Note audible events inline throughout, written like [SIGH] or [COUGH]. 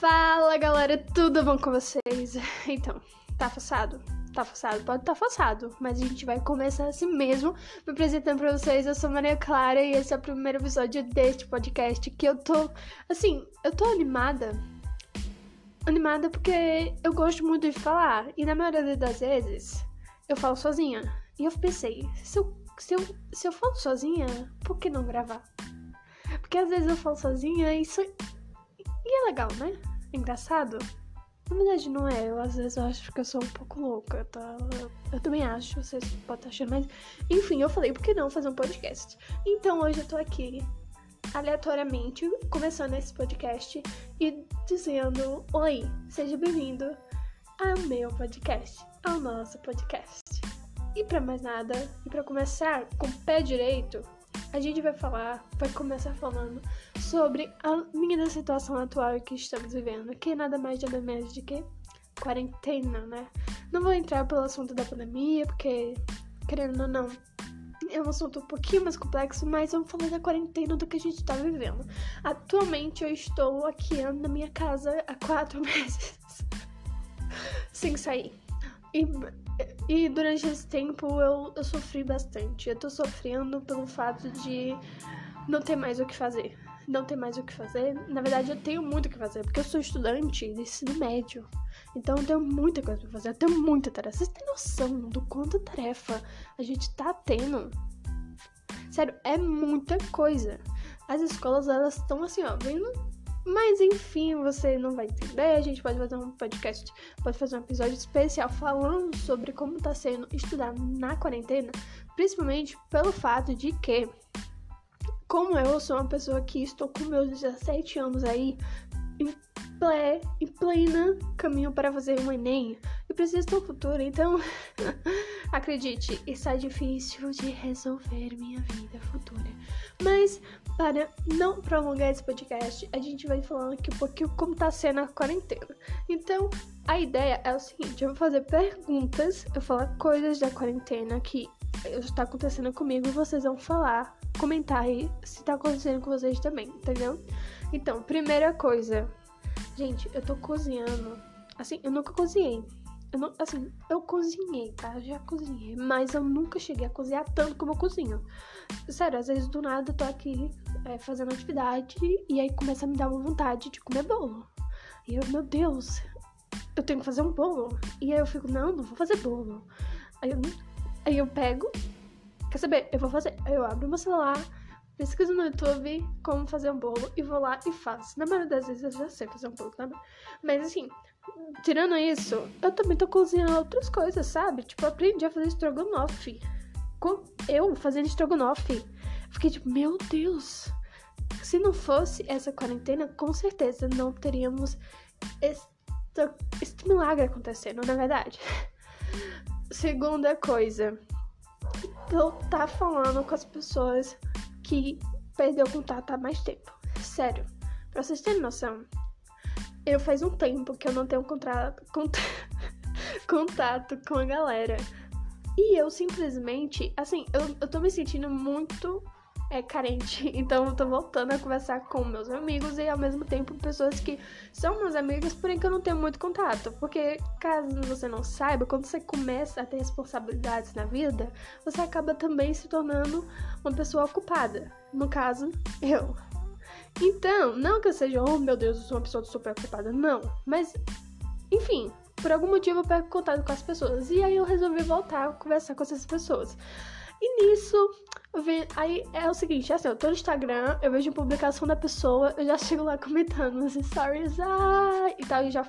Fala galera, tudo bom com vocês? Então, tá forçado? Tá forçado? Pode tá forçado, mas a gente vai começar assim mesmo, me apresentando pra vocês. Eu sou Maria Clara e esse é o primeiro episódio deste podcast que eu tô, assim, eu tô animada. Animada porque eu gosto muito de falar e na maioria das vezes eu falo sozinha. E eu pensei, se eu, se eu, se eu falo sozinha, por que não gravar? Porque às vezes eu falo sozinha e isso e é legal, né? Engraçado. Na verdade, não é. Eu às vezes eu acho que eu sou um pouco louca, tá? Eu, eu também acho, vocês podem estar achando, mas. Enfim, eu falei, por que não fazer um podcast? Então hoje eu tô aqui, aleatoriamente, começando esse podcast e dizendo: Oi, seja bem-vindo ao meu podcast, ao nosso podcast. E para mais nada, e para começar com o pé direito, a gente vai falar, vai começar falando sobre a minha situação atual que estamos vivendo, que é nada mais nada menos de que quarentena, né? Não vou entrar pelo assunto da pandemia, porque, querendo ou não, é um assunto um pouquinho mais complexo, mas vamos falar da quarentena do que a gente tá vivendo. Atualmente eu estou aqui na minha casa há quatro [LAUGHS] meses sem sair. E, e durante esse tempo eu, eu sofri bastante. Eu tô sofrendo pelo fato de não ter mais o que fazer. Não ter mais o que fazer. Na verdade, eu tenho muito o que fazer, porque eu sou estudante de ensino médio. Então eu tenho muita coisa pra fazer, eu tenho muita tarefa. Vocês têm noção do quanto tarefa a gente tá tendo? Sério, é muita coisa. As escolas, elas estão assim, ó, vendo mas enfim, você não vai entender. A gente pode fazer um podcast, pode fazer um episódio especial falando sobre como tá sendo estudar na quarentena, principalmente pelo fato de que, como eu sou uma pessoa que estou com meus 17 anos aí, em, ple, em plena caminho para fazer um Enem, eu preciso do futuro, então [LAUGHS] acredite, está difícil de resolver minha vida futura. Mas para não prolongar esse podcast, a gente vai falando aqui um pouquinho como tá sendo a quarentena. Então, a ideia é o seguinte: eu vou fazer perguntas, eu vou falar coisas da quarentena que está acontecendo comigo e vocês vão falar, comentar aí se tá acontecendo com vocês também, entendeu? Então, primeira coisa, gente, eu tô cozinhando. Assim, eu nunca cozinhei. Eu não, assim, eu cozinhei, tá? Já cozinhei, mas eu nunca cheguei a cozinhar tanto como eu cozinho. Sério, às vezes do nada eu tô aqui é, fazendo atividade e aí começa a me dar uma vontade de comer bolo. E eu, meu Deus, eu tenho que fazer um bolo. E aí eu fico, não, não vou fazer bolo. Aí eu, aí eu pego, quer saber? Eu vou fazer. Aí eu abro meu celular, pesquiso no YouTube como fazer um bolo e vou lá e faço. Na maioria das vezes eu já sei fazer um bolo, tá? Mas assim, tirando isso, eu também tô cozinhando outras coisas, sabe? Tipo, aprendi a fazer estrogonofe. Eu fazendo estrogonofe. Fiquei tipo, meu Deus. Se não fosse essa quarentena, com certeza não teríamos este, este milagre acontecendo, na verdade. [LAUGHS] Segunda coisa, eu tá falando com as pessoas que perdeu contato há mais tempo. Sério, pra vocês terem noção, eu faz um tempo que eu não tenho [LAUGHS] contato com a galera. E eu simplesmente, assim, eu, eu tô me sentindo muito é, carente. [LAUGHS] Então eu tô voltando a conversar com meus amigos e ao mesmo tempo pessoas que são meus amigos, porém que eu não tenho muito contato. Porque caso você não saiba, quando você começa a ter responsabilidades na vida, você acaba também se tornando uma pessoa ocupada. No caso, eu. Então, não que eu seja, oh meu Deus, eu sou uma pessoa super ocupada, não. Mas, enfim, por algum motivo eu perco contato com as pessoas. E aí eu resolvi voltar a conversar com essas pessoas. E nisso, aí é o seguinte, assim, eu tô no Instagram, eu vejo a publicação da pessoa, eu já chego lá comentando nos stories, ah, e tal, e já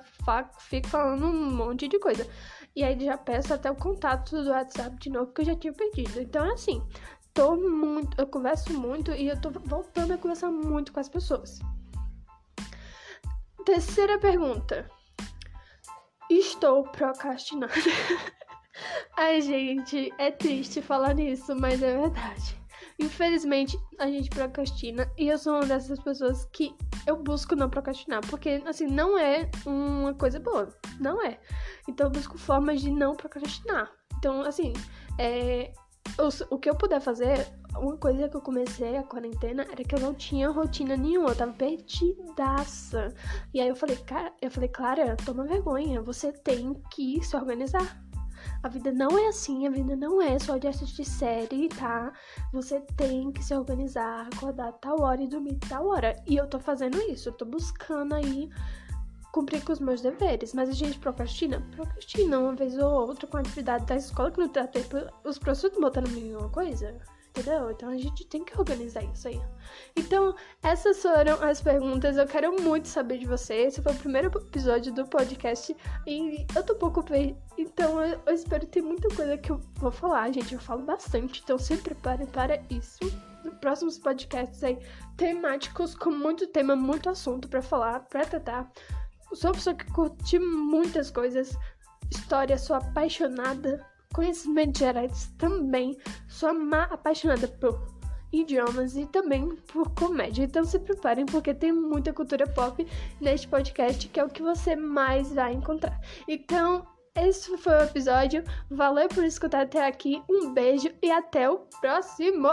fico falando um monte de coisa. E aí já peço até o contato do WhatsApp de novo, que eu já tinha pedido. Então, é assim, tô muito, eu converso muito e eu tô voltando a conversar muito com as pessoas. Terceira pergunta. Estou procrastinando. [LAUGHS] Ai, gente, é triste falar nisso, mas é verdade. Infelizmente, a gente procrastina e eu sou uma dessas pessoas que eu busco não procrastinar, porque assim, não é uma coisa boa, não é. Então eu busco formas de não procrastinar. Então, assim, é, o, o que eu puder fazer, uma coisa que eu comecei a quarentena era que eu não tinha rotina nenhuma, eu tava perdidaça. E aí eu falei, cara, eu falei, Clara, toma vergonha, você tem que se organizar. A vida não é assim, a vida não é só de assistir série, tá? Você tem que se organizar, acordar tal hora e dormir tal hora. E eu tô fazendo isso, eu tô buscando aí cumprir com os meus deveres. Mas a gente procrastina? Procrastina uma vez ou outra com a atividade da escola que não dá tempo. Os professores botam na mesma coisa entendeu? Então a gente tem que organizar isso aí. Então, essas foram as perguntas. Eu quero muito saber de você. Esse foi o primeiro episódio do podcast e eu tô um pouco então eu, espero ter muita coisa que eu vou falar, gente. Eu falo bastante, então se preparem para isso. Próximos podcasts aí temáticos com muito tema, muito assunto para falar, para tratar. Sou uma pessoa que curte muitas coisas, história, sou apaixonada conhecimentos gerais também. Sou apaixonada por idiomas e também por comédia. Então se preparem porque tem muita cultura pop neste podcast que é o que você mais vai encontrar. Então, esse foi o episódio. Valeu por escutar até aqui. Um beijo e até o próximo.